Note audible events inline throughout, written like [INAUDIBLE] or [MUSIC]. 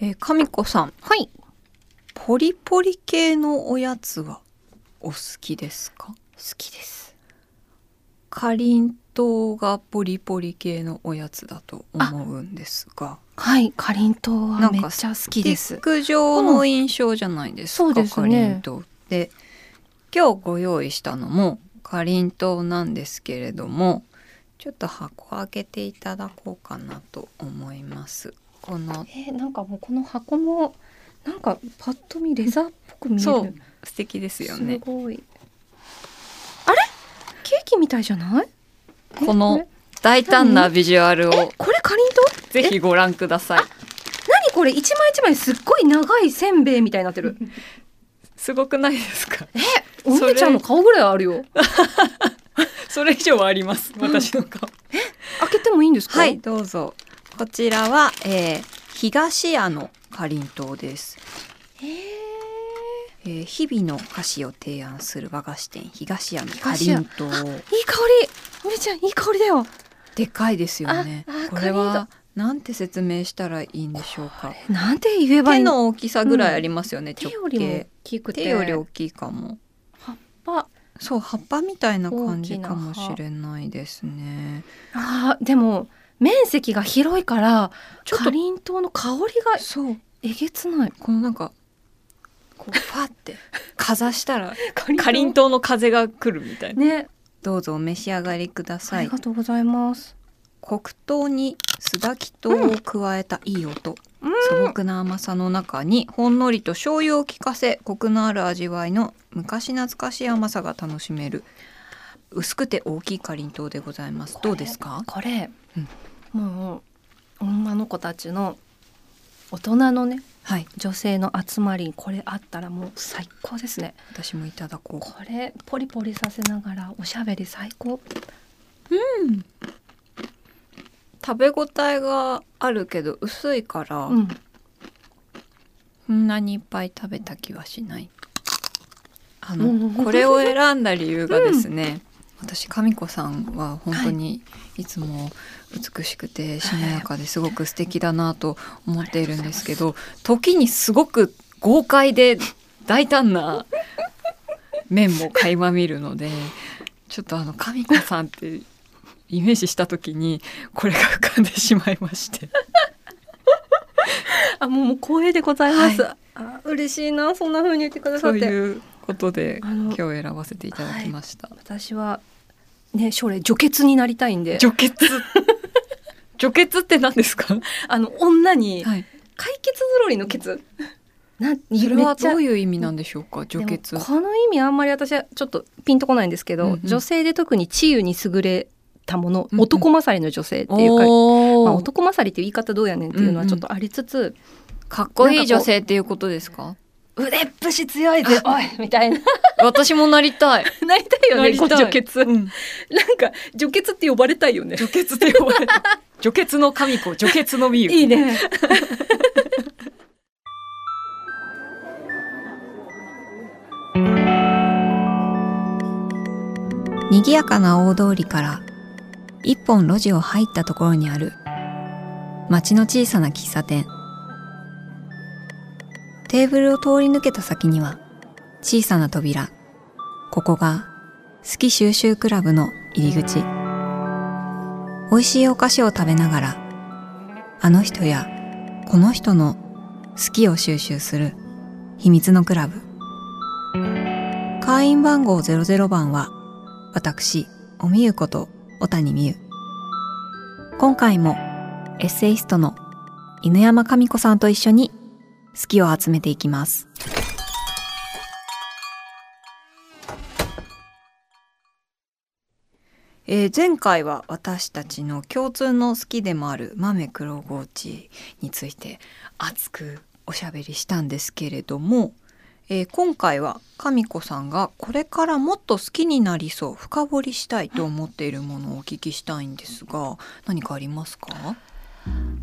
えー、神子さん。はい。ポリポリ系のおやつはお好きですか？好きです。かりんとうがポリポリ系のおやつだと思うんですが。はい。かりんとうはめっちゃ好きです。ステの印象じゃないですか、うんそうですね。かりんとうって。今日ご用意したのもかりんとうなんですけれどもちょっと箱開けていただこうかなと思いますこのえーなんかもうこの箱もなんかパッと見レザーっぽく見える。そう素敵ですよね。すごい。あれ？ケーキみたいじゃない？え？このれ？大胆なビジュアルを。え？これかりんとう？ぜひご覧ください。何これ？一枚一枚すっごい長いせんべいみたいになってる。[LAUGHS] すごくないですか？お姉ちゃんの顔ぐらいあるよ。[LAUGHS] それ以上はあります。私の顔。開けてもいいんですか？はいどうぞこちらは、えー、東屋のかりんとうです。えー。日々の菓子を提案する和菓子店東屋のかりんとう。いい香り。お姉ちゃんいい香りだよ。でかいですよね。ああこれはなんて説明したらいいんでしょうか。なんて言えばい手いの？の大きさぐらいありますよね、直手よりも大径きくて。手より大きいかも。葉っぱ。そう葉っぱみたいな感じかもしれないですね。あーでも面積が広いからかりんとうの香りがそう。えげつない。このなんかこうファって [LAUGHS] かざしたらかかりんとうの風が来るみたいな。ね。どうぞお召し上がりくだあさい。りがとうございます。黒糖にすだき糖を加えたいい音、うん。素朴な甘さの中にほんのりと醤油を効かせコクのある味わいの昔懐かしい甘さが楽しめる薄くて大きいかりんとうでございます。どうですか？これ、うん。もう女の子たちの大人のねはい。女性の集まりにこれあったらもう最高ですね。私もいただこう。これポリポリさせながらおしゃべり最高。食べ応えがあるけど薄いから、うん。こんなにいっぱい食べた気はしない。あの、うん。これを選んだ理由がですね、私神子さんは本当にい。つも美しくてしなやかですごく素敵だなと思っているんですけど時にすごく豪快で大胆な [LAUGHS] 面も垣間見るのでちょっとあの神子さんってイメージした時にこれが浮かんでしまいまして。[LAUGHS] あもう光栄でございます、はあ嬉しいなそんな風に言ってくださそうっていうことで今日選ばせていただきました。私はね将来女傑になりたいんで除血除血って何ですか？あの女にはい。解決ぞろりのケツなそれはどういう意味なんでしょうか？除血。この意味あんまり私はちょっとピンとこないんですけど、うんうん女性で特に治癒に優れたもの、うんうん男勝りの女性っていうか、おまあ、ー男勝りっていう言い方どうやねんっていうのはちょっとありつつ、かっこいい女性っていうことですか？腕っぷし強いぜおいみたいな。[LAUGHS] 私もなりたい。なりたいよねなりたい。こうん。なんか女傑って呼ばれたいよね。除血って呼ばれた。[LAUGHS] 除血の神子、除血の美優。いいね。[LAUGHS] 賑やかな大通りから一本路地を入ったところにある町の小さな喫茶店テーブルを通り抜けた先には小さな扉。ここが好き収集クラブの入り口。美味しいお菓子を食べながらあの人やこの人の好きを収集する秘密のクラブ。会員番号00番は私、おみゆこと小谷美優。今回もエッセイストの犬山神子さんと一緒に好きを集めていきます。えー前回は私たちの共通の好きでもある豆黒ゴーチについて熱くおしゃべりしたんですけれども、えー今回は神子さんがこれからもっと好きになりそう深掘りしたいと思っているものをお聞きしたいんですが何かありますか？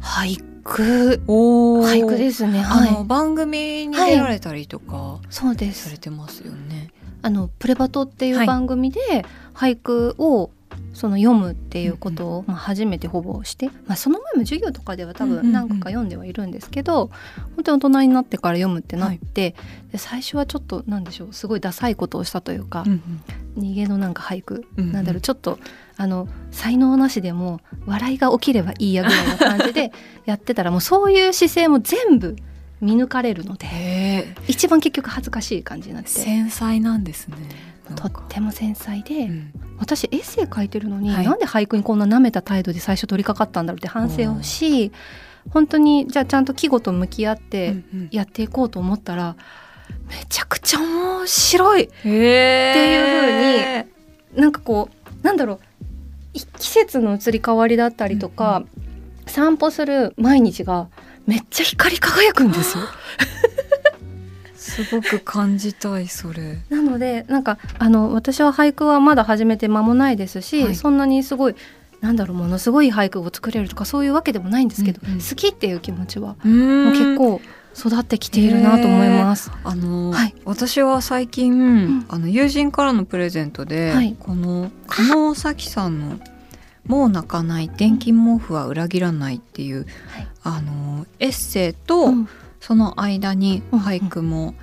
俳句。お俳句ですね。あの、はい番組に出られたりとかそうです。されてますよね。あのプレバトっていはい。う番組で俳句をその読むっていうことを、まあ、初めてほぼして、まあ、その前も授業とかでは多分何個か読んではいるんですけど、本当に大人になってから読むってなって、で最初はちょっとなんでしょうすごいダサいことをしたというか、うんうん、逃げのなんか俳句、うんうん、なんだろうちょっとあの才能なしでも笑いが起きればいいやぐらいな感じで [LAUGHS] やってたらもうそういう姿勢も全部見抜かれるので一番結局恥ずかしい感じになって。繊細なんですねとっても繊細で、うん、私エッセイ書いてるのに、はい、なんで俳句にこんな舐めた態度で最初取り掛かったんだろうって反省をし本当にじゃあちゃんと季語と向き合ってやっていこうと思ったら、うんうん、めちゃくちゃ面白いっていうふうになんかこうなんだろう季節の移り変わりだったりとか、うんうん、散歩する毎日がめっちゃ光り輝くんですよ。[LAUGHS] すごく感じたいそれ。なのでなんかあの私は俳句はまだ始めて間もないですし、はい、そんなにすごいなんだろうものすごい俳句を作れるとかそういうわけでもないんですけど、うんうん、好きっていう気持ちはもう結構育ってきているなと思います。あの、はい、私は最近、うん、あの友人からのプレゼントで、はい、この加納咲さんの「もう泣かない電気毛布は裏切らない」っていう、はい、あのエッセイと、うんその間に俳句も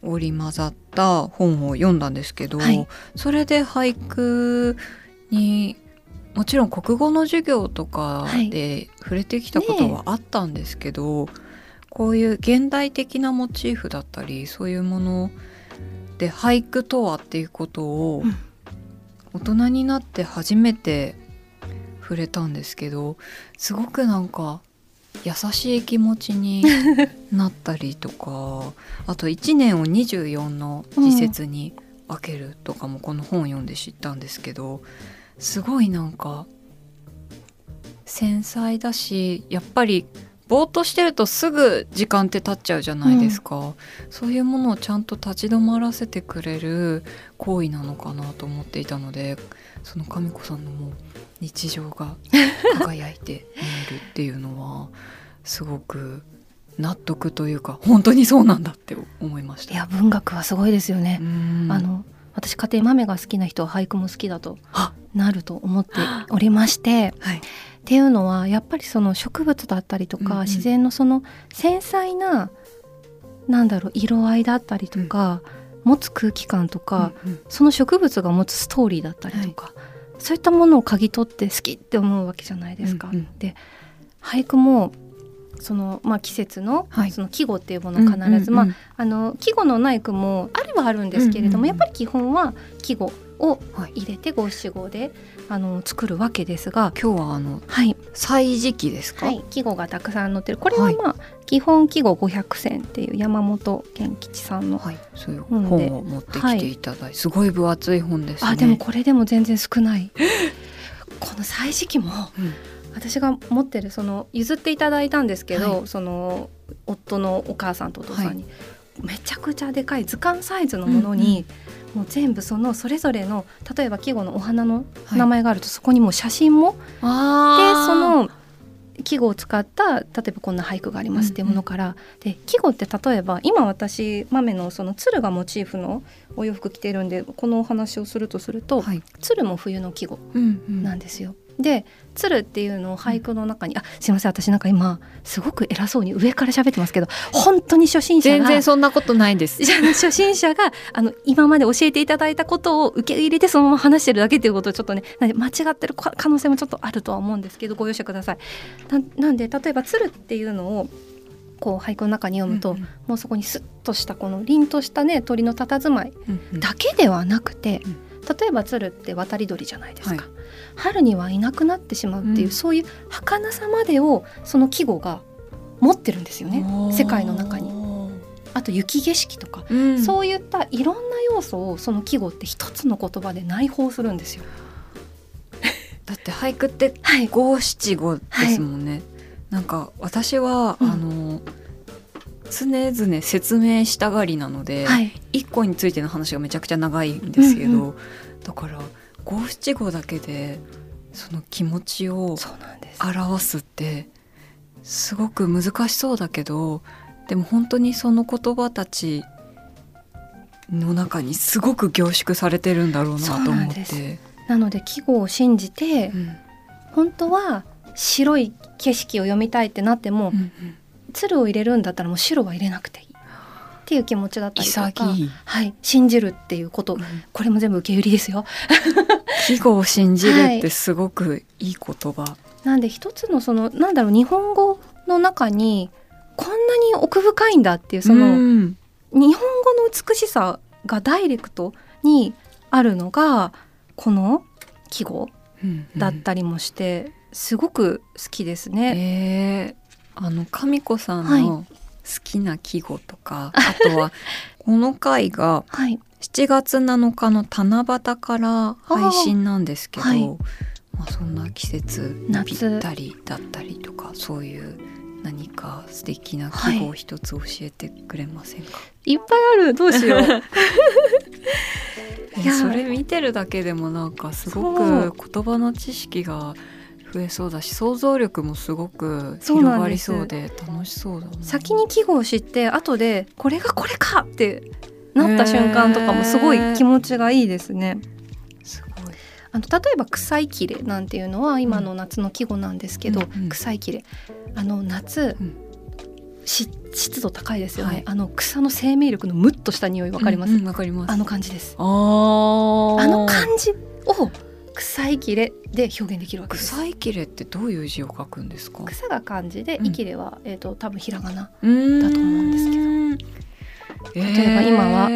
織り交ざった本を読んだんですけど、はい、それで俳句にもちろん国語の授業とかで触れてきたことはあったんですけど、はいね、こういう現代的なモチーフだったりそういうもので俳句とはっていうことを大人になって初めて触れたんですけどすごくなんか優しい気持ちになったりとか [LAUGHS] あと1年を24の時節に分けるとかもこの本を読んで知ったんですけどすごいなんか繊細だしやっぱりぼーっとしてるとすぐ時間って経っちゃうじゃないですか、うん、そういうものをちゃんと立ち止まらせてくれる行為なのかなと思っていたのでその神子さんのもう日常が [LAUGHS] 輝いて見えるっていうのはすごく納得というか本当にそうなんだって思いました。いや文学はすごいですよね。あの私家庭豆が好きな人は俳句も好きだとなると思っておりまして、はい、っていうのはやっぱりその植物だったりとか、うんうん、自然のその繊細ななんだろう色合いだったりとか、うん、持つ空気感とか、うんうん、その植物が持つストーリーだったりとか、はい、そういったものを嗅ぎ取って好きって思うわけじゃないですか。うんうん、で俳句もその、まあ、季節の,、その季語っていうものを必ず、まあ、あの季語のない句もあればあるんですけれども、やっぱり基本は季語を入れて五七五であの作るわけですが今日はあの、はい、歳時記ですか、はい、季語がたくさん載ってる。これはまあ、基本季語五百選っていう山本健吉さんのはい、そういう本を持ってきていただいて、はい、すごい分厚い本です、ね、あでもこれでも全然少ない。この歳時記も、うん。私が持ってるその譲っていただいたんですけど、はい、その夫のお母さんとお父さんに、はい、めちゃくちゃでかい図鑑サイズのものに、うんうん、もう全部そのそれぞれの例えば季語のお花の名前があると、そこにもう写真も、はい、でその季語を使った例えばこんな俳句がありますっていうものから、うんうん、で季語って例えば今私豆のその鶴がモチーフのお洋服着てるんでこのお話をするとすると、はい、鶴も冬の季語なんですよ。うんうんで鶴っていうのを俳句の中にあすいません私なんか今すごく偉そうに上から喋ってますけど本当に初心者が全然そんなことないです。初心者があの今まで教えていただいたことを受け入れてそのまま話してるだけっていうことをちょっとね間違ってる可能性もちょっとあるとは思うんですけどご容赦ください。なんで例えば鶴っていうのをこう俳句の中に読むと、うんうん、もうそこにスッとしたこの凛としたね鳥の佇まいだけではなくて、うんうん、例えば鶴って渡り鳥じゃないですか。はい春にはいなくなってしまうっていう、うん、そういう儚さまでをその季語が持ってるんですよね世界の中に。あと雪景色とか、うん、そういったいろんな要素をその季語って一つの言葉で内包するんですよ。[LAUGHS] だって俳句って五七五ですもんね。はい、なんか私は、うん、あの常々説明したがりなので、はい、一個についての話がめちゃくちゃ長いんですけど、うんうん、だから五七五だけでその気持ちを表すってすごく難しそうだけどでも本当にその言葉たちの中にすごく凝縮されてるんだろうなと思って。なので季語を信じて、うん。本当は白い景色を読みたいってなっても、うん。鶴を入れるんだったらもう白は入れなくていいっていう気持ちだったりとか、はい、信じるっていうことこれも全部受け売りですよ。季語を信じるってすごくいい言葉、なんで一つのそのなんだろう日本語の中にこんなに奥深いんだっていうその、うん。日本語の美しさがダイレクトにあるのがこの季語だったりもして、すごく好きですね。えーあの神子さんはいきな季語とか、あとは [LAUGHS] この回がはい、7月7日の七夕から配信なんですけど、はい。まあ、そんな季節ぴったりだったりとかそういう何か素敵な季語を一つ教えてくれませんか、いっぱいある。どうしよう。[LAUGHS] いやえそれ見てるだけでもなんかすごく言葉の知識が増えそうだし想像力もすごく広がりそうで楽しそうだな。先に季語を知って後でこれがこれかってなった瞬間とかもすごい気持ちがいいですね。すごい。あの例えば草いきれなんていうのは今の夏の季語なんですけど、うんうん。草いきれ。あの夏、うん。し湿度高いですよね、はい。あの草の生命力のムッとした匂いわかります、うんうんわかります。あの感じです。あの感じを草いきれで表現できるわけです草いきれってどういう字を書くんですか草が漢字でうんいきれは、えー、と多分ひらがなだと思うんですけど。例えば今はは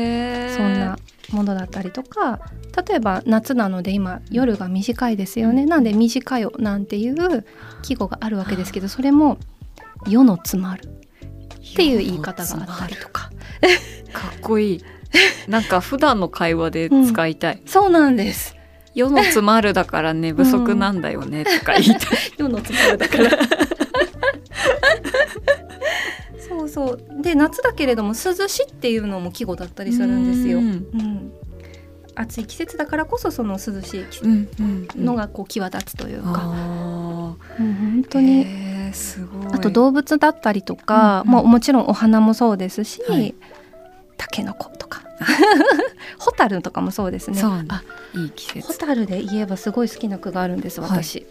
そんなものだったりとか例えば夏なので今夜が短いですよね。なんで「短よ」なんていう季語があるわけですけどそれも「世の詰まる」っていう言い方があったりとか。[LAUGHS] かっこいい。なんか普段の会話で使いたい、そうなんです世の詰まるだから寝不足なんだよねとか言いたい、世の詰まるだから。そうそう。で夏だけれども涼しっていうのも季語だったりするんですよ、ううんん、暑い季節だからこそその涼しいのがこう際立つというか、あもう本ー当に。へーすごい。あと動物だったりとか、うんうん。まあ、もちろんお花もそうですし、はい。タケノコとか [LAUGHS] ホタルとかもそうですね。そうね。あいい季節。ホタルで言えばすごい好きな句があるんです私、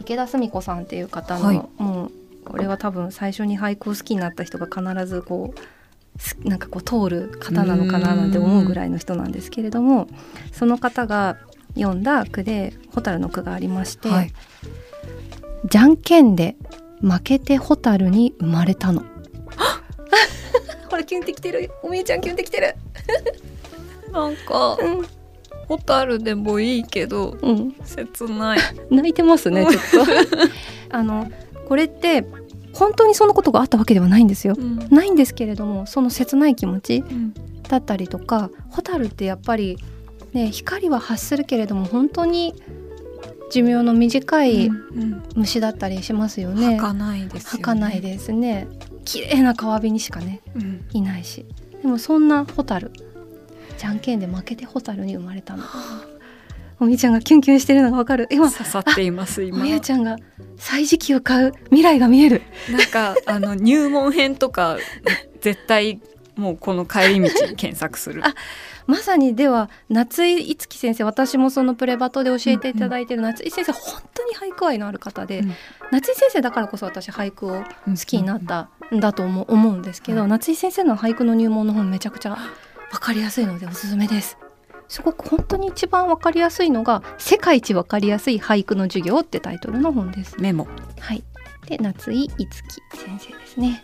池田澄子さんっていう方の、はい。もうこれは多分最初に俳句を好きになった人が必ずこうすなんかこう通る方なのかななんて思うぐらいの人なんですけれどもその方が読んだ句でホタルの句がありまして、はいじゃんけんで負けてホタルに生まれたの。ほら [LAUGHS] キュンってきてる。おみえちゃんキュンってきてる。なんかうん、ホタルでもいいけどうん、切ない、[LAUGHS] 泣いてますねちょっと。[LAUGHS] あのこれって本当にそのことがあったわけではないんですよ。うん。ないんですけれどもその切ない気持ちうん。だったりとかホタルってやっぱりね光は発するけれども本当に寿命の短いうん。虫だったりしますよね。儚いですよね。儚いですね。綺麗な川辺にしかねうん。いないし。でもそんなホタルじゃんけんで負けてホタルに生まれたの。おみゆちゃんがキュンキュンしてるのがわかる。今刺さっていますお今。みゆちゃんが歳時記を買う未来が見える。なんかあの入門編とか絶対もうこの帰り道検索する。あまさにでは夏井いつき先生私もそのプレバトで教えていただいてる夏井先生本当に俳句愛のある方で、うん。夏井先生だからこそ私俳句を好きになったんだと思う思うんですけど、はい夏井先生の俳句の入門の本めちゃくちゃ分かりやすいのでおすすめです。すごく本当に一番分かりやすいのが「世界一分かりやすい俳句の授業」ってタイトルの本です。メモはい、で夏井いつき先生ですね。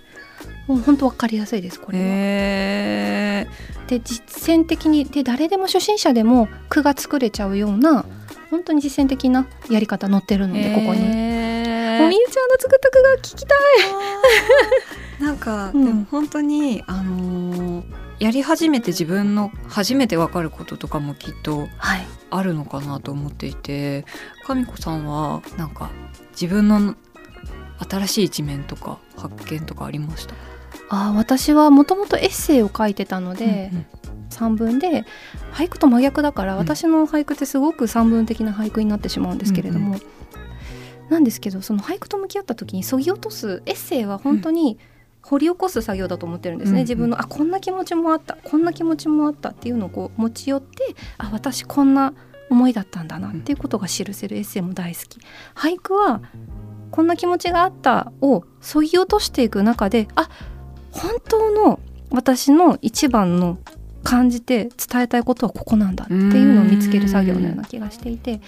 もう本当分かりやすいですこれは。へで実践的にで誰でも初心者でも句が作れちゃうような本当に実践的なやり方載ってるのでここに。もうみゆちゃんの作った句が聞きたい。なんか、うんでも本当にあのーやり始めて自分の初めてわかることとかもきっとはい。あるのかなと思っていて神子さんはなんか自分の新しい一面とか発見とかありました？あー私はもともとエッセイを書いてたので、うん散文で俳句と真逆だから、うん。私の俳句ってすごく散文的な俳句になってしまうんですけれども、なんですけどその俳句と向き合った時にそぎ落とすエッセイは本当に掘り起こす作業だと思ってるんですね、うん自分のあこんな気持ちもあったこんな気持ちもあったっていうのをこう持ち寄ってあ私こんな思いだったんだなっていうことが記せるエッセイも大好き。俳句はこんな気持ちがあったをそぎ落としていく中であ本当の私の一番の感じて伝えたいことはここなんだっていうのを見つける作業のような気がしていて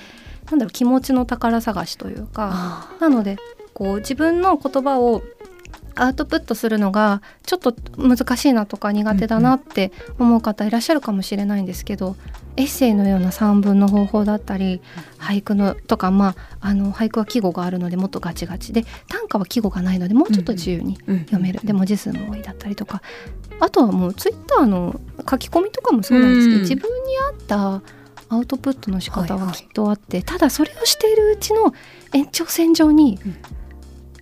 なんだろう気持ちの宝探しというかなのでこう自分の言葉をアウトプットするのがちょっと難しいなとか苦手だなって思う方いらっしゃるかもしれないんですけど、エッセイのような散文の方法だったり俳句のとかまああの俳句は季語があるのでもっとガチガチ。で短歌は季語がないのでもうちょっと自由に読める、で文字数も多いだったりとか。あとはもうツイッターの書き込みとかもそうなんですけど、自分に合ったアウトプットの仕方はきっとあって、ただそれをしているうちの延長線上に、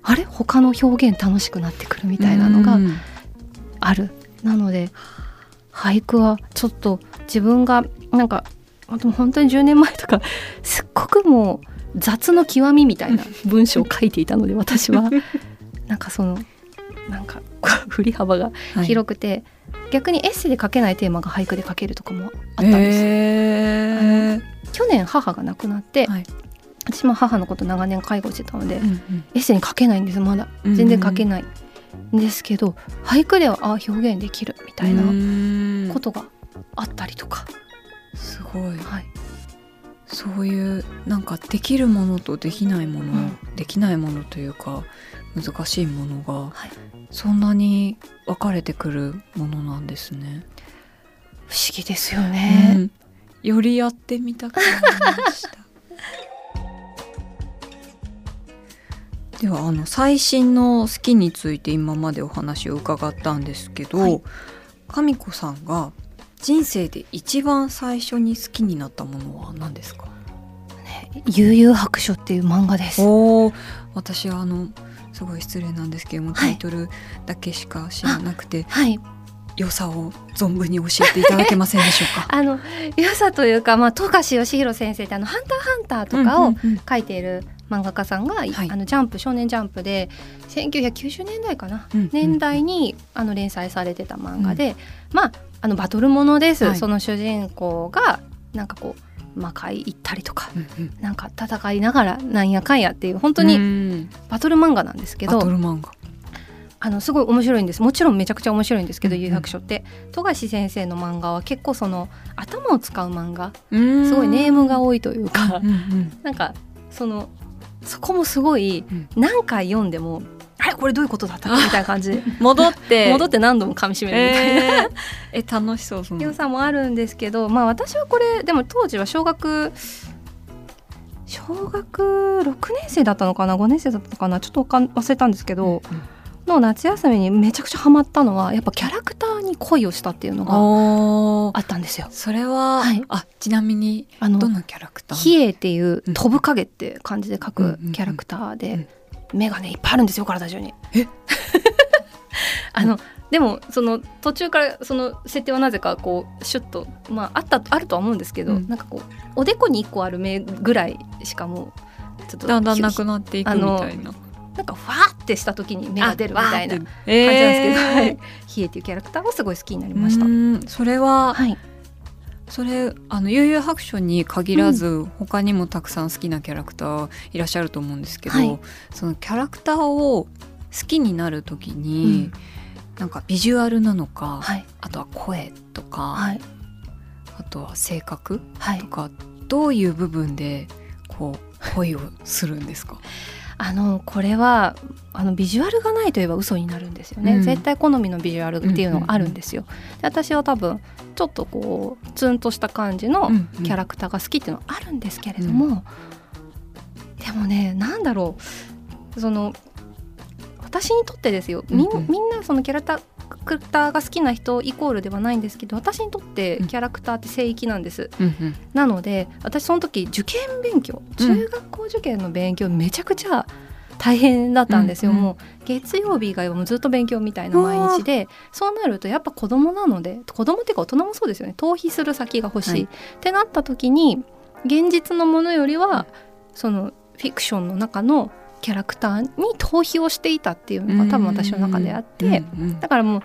あれ？他の表現楽しくなってくるみたいなのがある。なので俳句はちょっと自分がなんか本当に10年前とかすっごくもう雑の極みみたいな文章を書いていたので私は。[LAUGHS] なんかそのなんか [LAUGHS] 振り幅が広くて、はい、逆にエッセイで書けないテーマが俳句で書けるとかもあったんです、えー、去年母が亡くなって、はい、私も母のこと長年介護してたので、うんうん、エッセイに書けないんですまだ。全然書けない。んですけど、俳句ではあ表現できるみたいなことがあったりとか。すごい、はい、そういうなんかできるものとできないもの、うん、できないものというか難しいものが、はい、そんなに分かれてくるものなんですね。不思議ですよね、うん、よりやってみたくなりました。ではあの最新の好きについて今までお話を伺ったんですけど、はい、神子さんが人生で一番最初に好きになったものは何ですか、ね、悠々白書っていう漫画です。お私はあのすごい失礼なんですけども、タイトルだけしか知らなくて、はい、良さを存分に教えていただけませんでしょうか？[LAUGHS] あの良さというか、まあ、富樫義弘先生ってあのハンターハンターとかを書いている漫画家さんが、うんうんうん、あのジャンプ少年ジャンプで1990年代かな、うんうん、年代にあの連載されてた漫画で、うん、まああのバトルものです、はい、その主人公がなんかこう魔界行ったりとか、うんうん、なんか戦いながらなんやかんやっていう本当にバトル漫画なんですけどあのすごい面白いんです。もちろんめちゃくちゃ面白いんですけど「有、う、白、書」って。富樫先生の漫画は結構その頭を使う漫画。すごいネームが多いというか、うんうん、なんかそのそこもすごい何回読んでもあれこれどういうことだったみたいな感じ。で [LAUGHS] 戻って [LAUGHS] 戻って何度も噛みしめるみたいな、えー、[LAUGHS] え楽しそうそ良さもあるんですけどまあ私はこれでも当時は小学小学6年生だったのかな？5年生だったのかな？ちょっと忘れたんですけど、うんうん、の夏休みにめちゃくちゃハマったのはやっぱキャラクターに恋をしたっていうのがあったんですよ。それは、はい、あちなみにあのどんなキャラクター？比叡っていう飛ぶ影って感じで描くキャラクターで、目がねいっぱいあるんですよ体中に。え？[LAUGHS] あのでもその途中からその設定はなぜかこうシュッとまああったあるとは思うんですけど、うん、なんかこうおでこに1個ある目ぐらいしかもちょっとだんだんなくなっていくみたいな。なんかファーってした時に目が出るみたいな感じなんですけど、えー、ヒエっていうキャラクターはすごい好きになりました。それは、はい、それあの悠々白書に限らず、うん、他にもたくさん好きなキャラクターいらっしゃると思うんですけど、はい、そのキャラクターを好きになる時に、うん、なんかビジュアルなのか、はい、あとは声とか、はい、あとは性格とか、どういう部分でこう恋をするんですか？あのこれはあのビジュアルがないといえば嘘になるんですよね、うん、絶対好みのビジュアルっていうのがあるんですよ。で私は多分ちょっとこうツンとした感じのキャラクターが好きっていうのはあるんですけれども、うん、でもねなんだろう。その私にとってですよ。みんなそのキャラクターが好きな人イコールではないんですけど私にとってキャラクターって聖域なんです、うん、なので私その時受験勉強中学校受験の勉強めちゃくちゃ大変だったんですよ、うんうん、もう月曜日以外はもうずっと勉強みたいな毎日でそうなるとやっぱ子供なので子供っていうか大人もそうですよね。逃避する先が欲しい、はい、ってなった時に現実のものよりはそのフィクションの中のキャラクターに逃避をしていたっていうのが多分私の中であってだからもう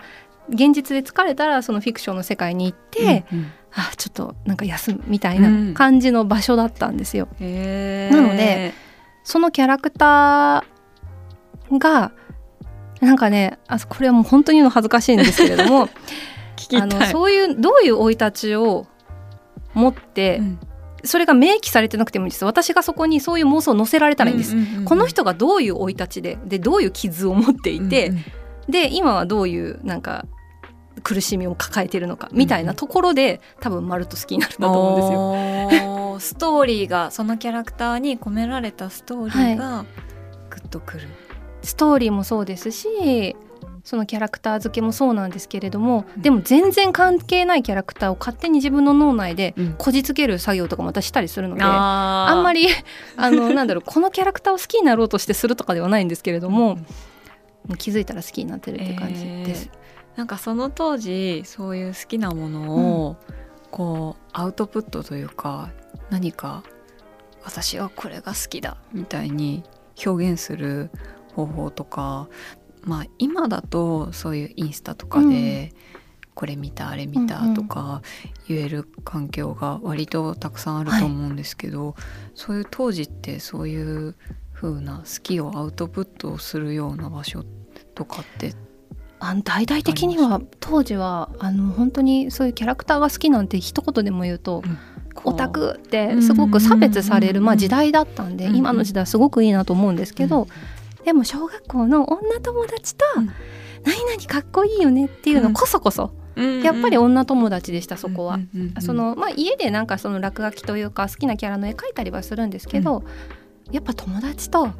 現実で疲れたらそのフィクションの世界に行って、うんうん。あちょっとなんか休むみたいな感じの場所だったんですよ。へー。なのでそのキャラクターがなんかねあこれはもう本当に言うの恥ずかしいんですけれども [LAUGHS] 聞きたい。あのそういうどういう生い立ちを持って、うんそれが明記されてなくてもいいです私がそこにそういう妄想を載せられたらいいんです。うんうんうんうんこの人がどういう生い立ちででどういう傷を持っていて、うんうんで今はどういうなんか苦しみを抱えているのかみたいなところで、多分まるっと好きになるんだと思うんですよ。ストーリーがそのキャラクターに込められたストーリーがグッとくる、ストーリーもそうですしそのキャラクター付けもそうなんですけれどもでも全然関係ないキャラクターを勝手に自分の脳内でうん。こじつける作業とかも私したりするので。ああんまり [LAUGHS] あのなんだろうこのキャラクターを好きになろうとしてするとかではないんですけれども、もう気づいたら好きになってるって感じです。なんかその当時そういう好きなものをこうアウトプットというか何か私はこれが好きだみたいに表現する方法とかまあ今だとそういうインスタとかで、これ見たあれ見たとか言える環境が割とたくさんあると思うんですけど、そういう当時ってそういう風な好きをアウトプットするような場所とかってあの大々的には当時はあの本当にそういうキャラクターが好きなんて一言でも言うと、オタクってすごく差別される、うん。まあ、時代だったんで、うん。今の時代はすごくいいなと思うんですけど、でも小学校の女友達とうん「何々かっこいいよね」っていうのこそこそ、やっぱり女友達でしたそこは。そのまあ、家でなんかその落書きというか好きなキャラの絵描いたりはするんですけど、やっぱ友達と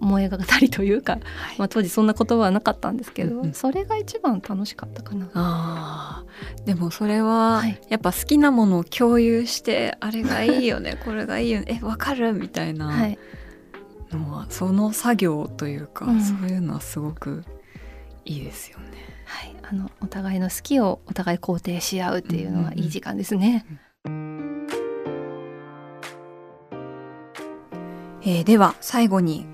燃えがたりというか、まあ、当時そんな言葉はなかったんですけど、うんうん。それが一番楽しかったかな。あーでもそれははい。やっぱ好きなものを共有してあれがいいよね [LAUGHS] これがいいよねえわかるみたいは、ないのは、その作業というか、うん。そういうのはすごくいいですよね。はい、あのお互いの好きをお互い肯定し合うっていうのはいい時間ですね。えーでは最後に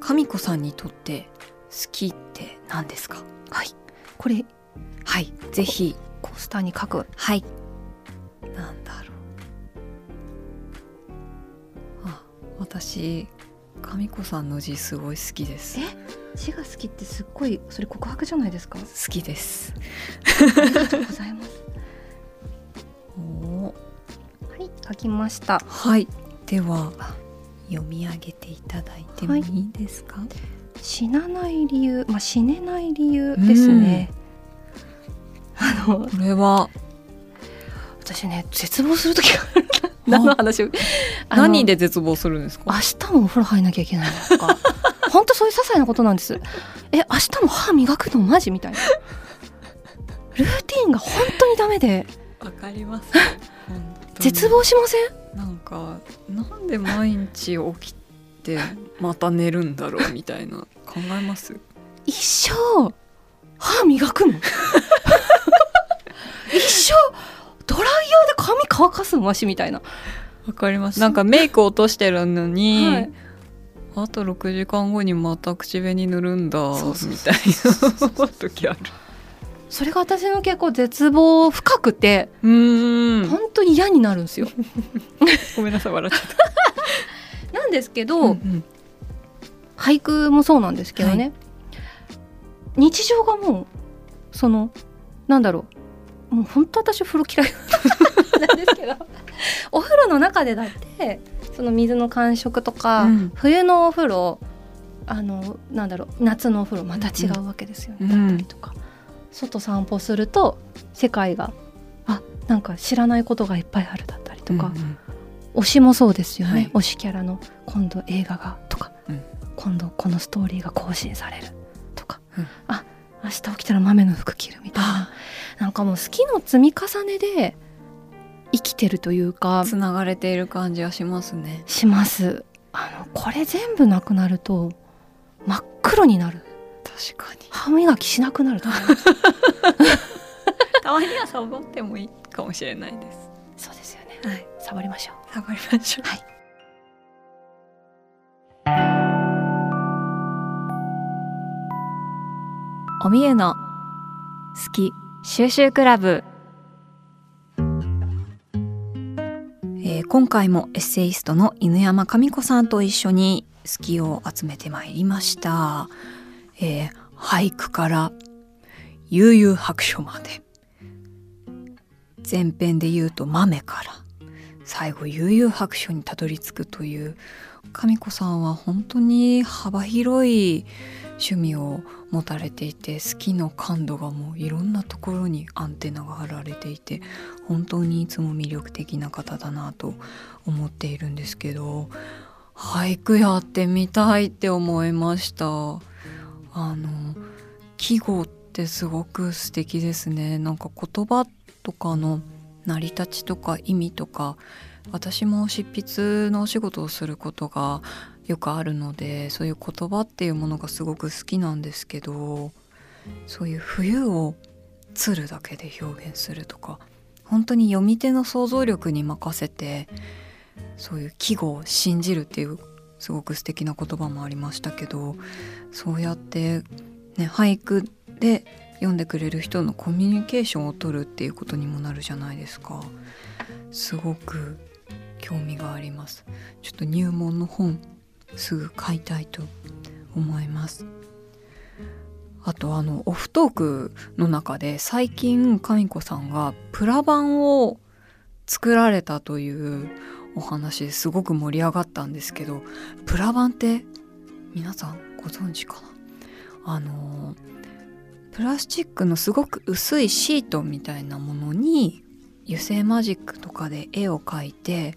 神子さんにとって好きって何ですか？はい、これはい。ぜひ。コースターに書く。はい。なんだろう。あ私神子さんの字すごい好きですえ？字が好きってすっごいそれ告白じゃないですか？好きですありがとうございます。おーはい、書きました。はいでは読み上げていただいてもいいですか、死なない理由、まあ死ねない理由ですね。あのこれは？私ね絶望する時がある。[LAUGHS] 何の話？を何で絶望するんです明か日もお風呂入んなきゃいけないのとか。[LAUGHS] 本当そういう些細なことなんです。え明日も歯磨くのマジ？みたいな。ルーティンが本当にダメで。わかります。[LAUGHS] 絶望しません？なんかなんで毎日起きてまた寝るんだろうみたいな。考えます？一生歯磨くの？乾かすのわしみたいな、わかります。なんかメイク落としてるのに、はい。あと6時間後にまた口紅塗るんだみたいな時ある。それが私の結構絶望深くてうーん。本当に嫌になるんですよ。[LAUGHS] ごめんなさい笑っちゃった。[LAUGHS] なんですけど、うん俳句もそうなんですけどね、日常がもうそのなんだろう。もう本当私風呂嫌いなんですけど。お風呂の中でだってその水の感触とか、うん。冬のお風呂あのなんだろう夏のお風呂また違うわけですよね、うん。だったりとか。外散歩すると世界があ。なんか知らないことがいっぱいあるだったりとか、うんうん。推しもそうですよね、はい。推しキャラの今度映画がとか、うん。今度このストーリーが更新されるとか、うん。あ明日起きたら豆の服着るみたいな。なんかもう好きの積み重ねで生きてるというかつながれている感じはしますね。します。あのこれ全部なくなると真っ黒になる。確かに。歯磨きしなくなると思いますたまにはサボってもいいかもしれないです。そうですよね。はい。サボりましょう。サボりましょう。はい。おみえの好き収集クラブ、今回もエッセイストの犬山神子さんと一緒に好きを集めてまいりました、えー、俳句から悠々白書まで。前編で言うと豆から。最後悠々白書にたどり着くという神子さんは本当に幅広い趣味を持たれていて好きの感度がもういろんなところにアンテナが張られていて本当にいつも魅力的な方だなと思っているんですけど俳句やってみたいって思いました。あの季語ってすごく素敵ですね。なんか言葉とかの成り立ちとか意味とか私も執筆のお仕事をすることがよくあるのでそういう言葉っていうものがすごく好きなんですけどそういう冬を鶴だけで表現するとか本当に読み手の想像力に任せてそういう季語を信じるっていうすごく素敵な言葉もありましたけどそうやって、ね、俳句で読んでくれる人のコミュニケーションを取るっていうことにもなるじゃないですか。すごく興味があります。ちょっと入門の本すぐ買いたいと思います。あとあのオフトークの中で最近神子さんがプラ版を作られたというお話ですごく盛り上がったんですけどプラ版って皆さんご存知かな？あのプラスチックのすごく薄いシートみたいなものに油性マジックとかで絵を描いて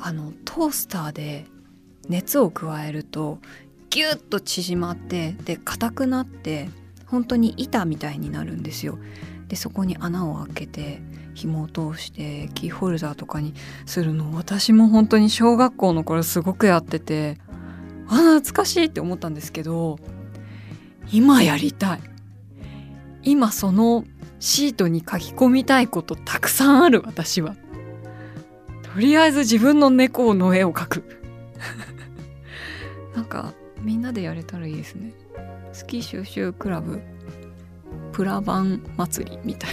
あのトースターで熱を加えるとギュッと縮まってで硬くなって本当に板みたいになるんですよ。でそこに穴を開けて紐を通してキーホルダーとかにするの私も本当に小学校の頃すごくやっててあ懐かしいって思ったんですけど今やりたい今そのシートに書き込みたいことたくさんある私は。とりあえず自分の猫の絵を描く。[LAUGHS] なんかみんなでやれたらいいですね。好き収集クラブ。プラバン祭りみたい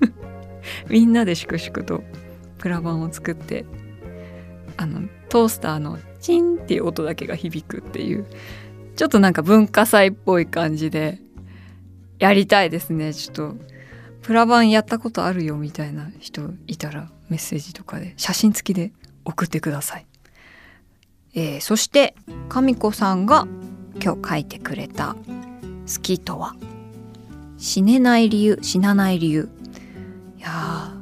な。[LAUGHS] みんなで粛々とプラバンを作ってあのトースターのチンっていう音だけが響くっていう。ちょっとなんか文化祭っぽい感じで。やりたいですねちょっと。プラバンやったことあるよみたいな人いたらメッセージとかで写真付きで送ってください。えー、そして神子さんが今日書いてくれた「好きとは」死ねない理由死なない理由。いや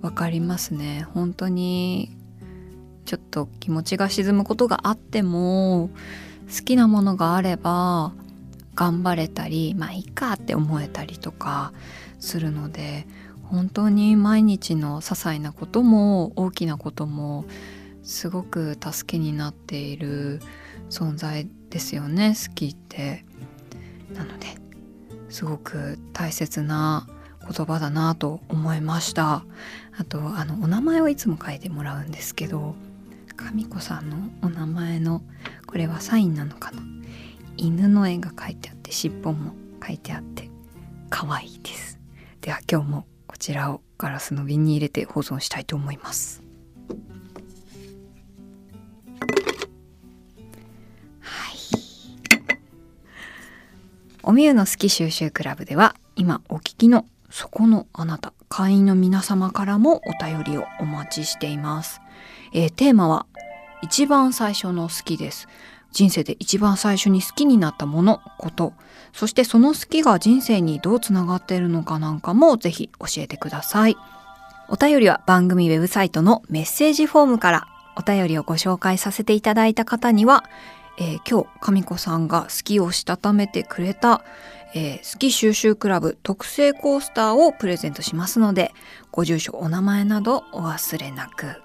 わかりますね。本当にちょっと気持ちが沈むことがあっても好きなものがあれば頑張れたりまあいいかって思えたりとかするので本当に毎日の些細なことも大きなこともすごく助けになっている存在ですよね好きって。なのですごく大切な言葉だなと思いました。あとあのお名前をいつも書いてもらうんですけど神子さんのお名前のこれはサインなのかな？犬の絵が描いてあって尻尾も書いてあって可愛いです。では今日もこちらをガラスの瓶に入れて保存したいと思います。はい。おみゆの好き収集クラブでは今お聞きのそこのあなた会員の皆様からもお便りをお待ちしています、えー、テーマは一番最初の好きです。人生で一番最初に好きになったものこと。そしてその好きが人生にどうつながっているのかなんかもぜひ教えてください。お便りは番組ウェブサイトのメッセージフォームからお便りをご紹介させていただいた方にはえー、今日神子さんが好きをしたためてくれた、えー、好き収集クラブ特製コースターをプレゼントしますのでご住所お名前などお忘れなく。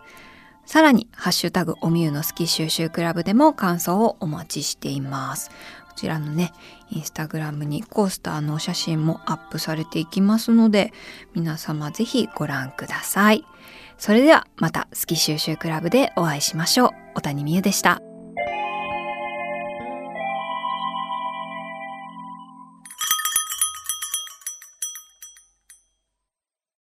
さらにハッシュタグおみゆの好き収集クラブでも感想をお待ちしています。こちらのねインスタグラムにコースターの写真もアップされていきますので皆様ぜひご覧ください。それではまた好き収集クラブでお会いしましょう。小谷美優でした。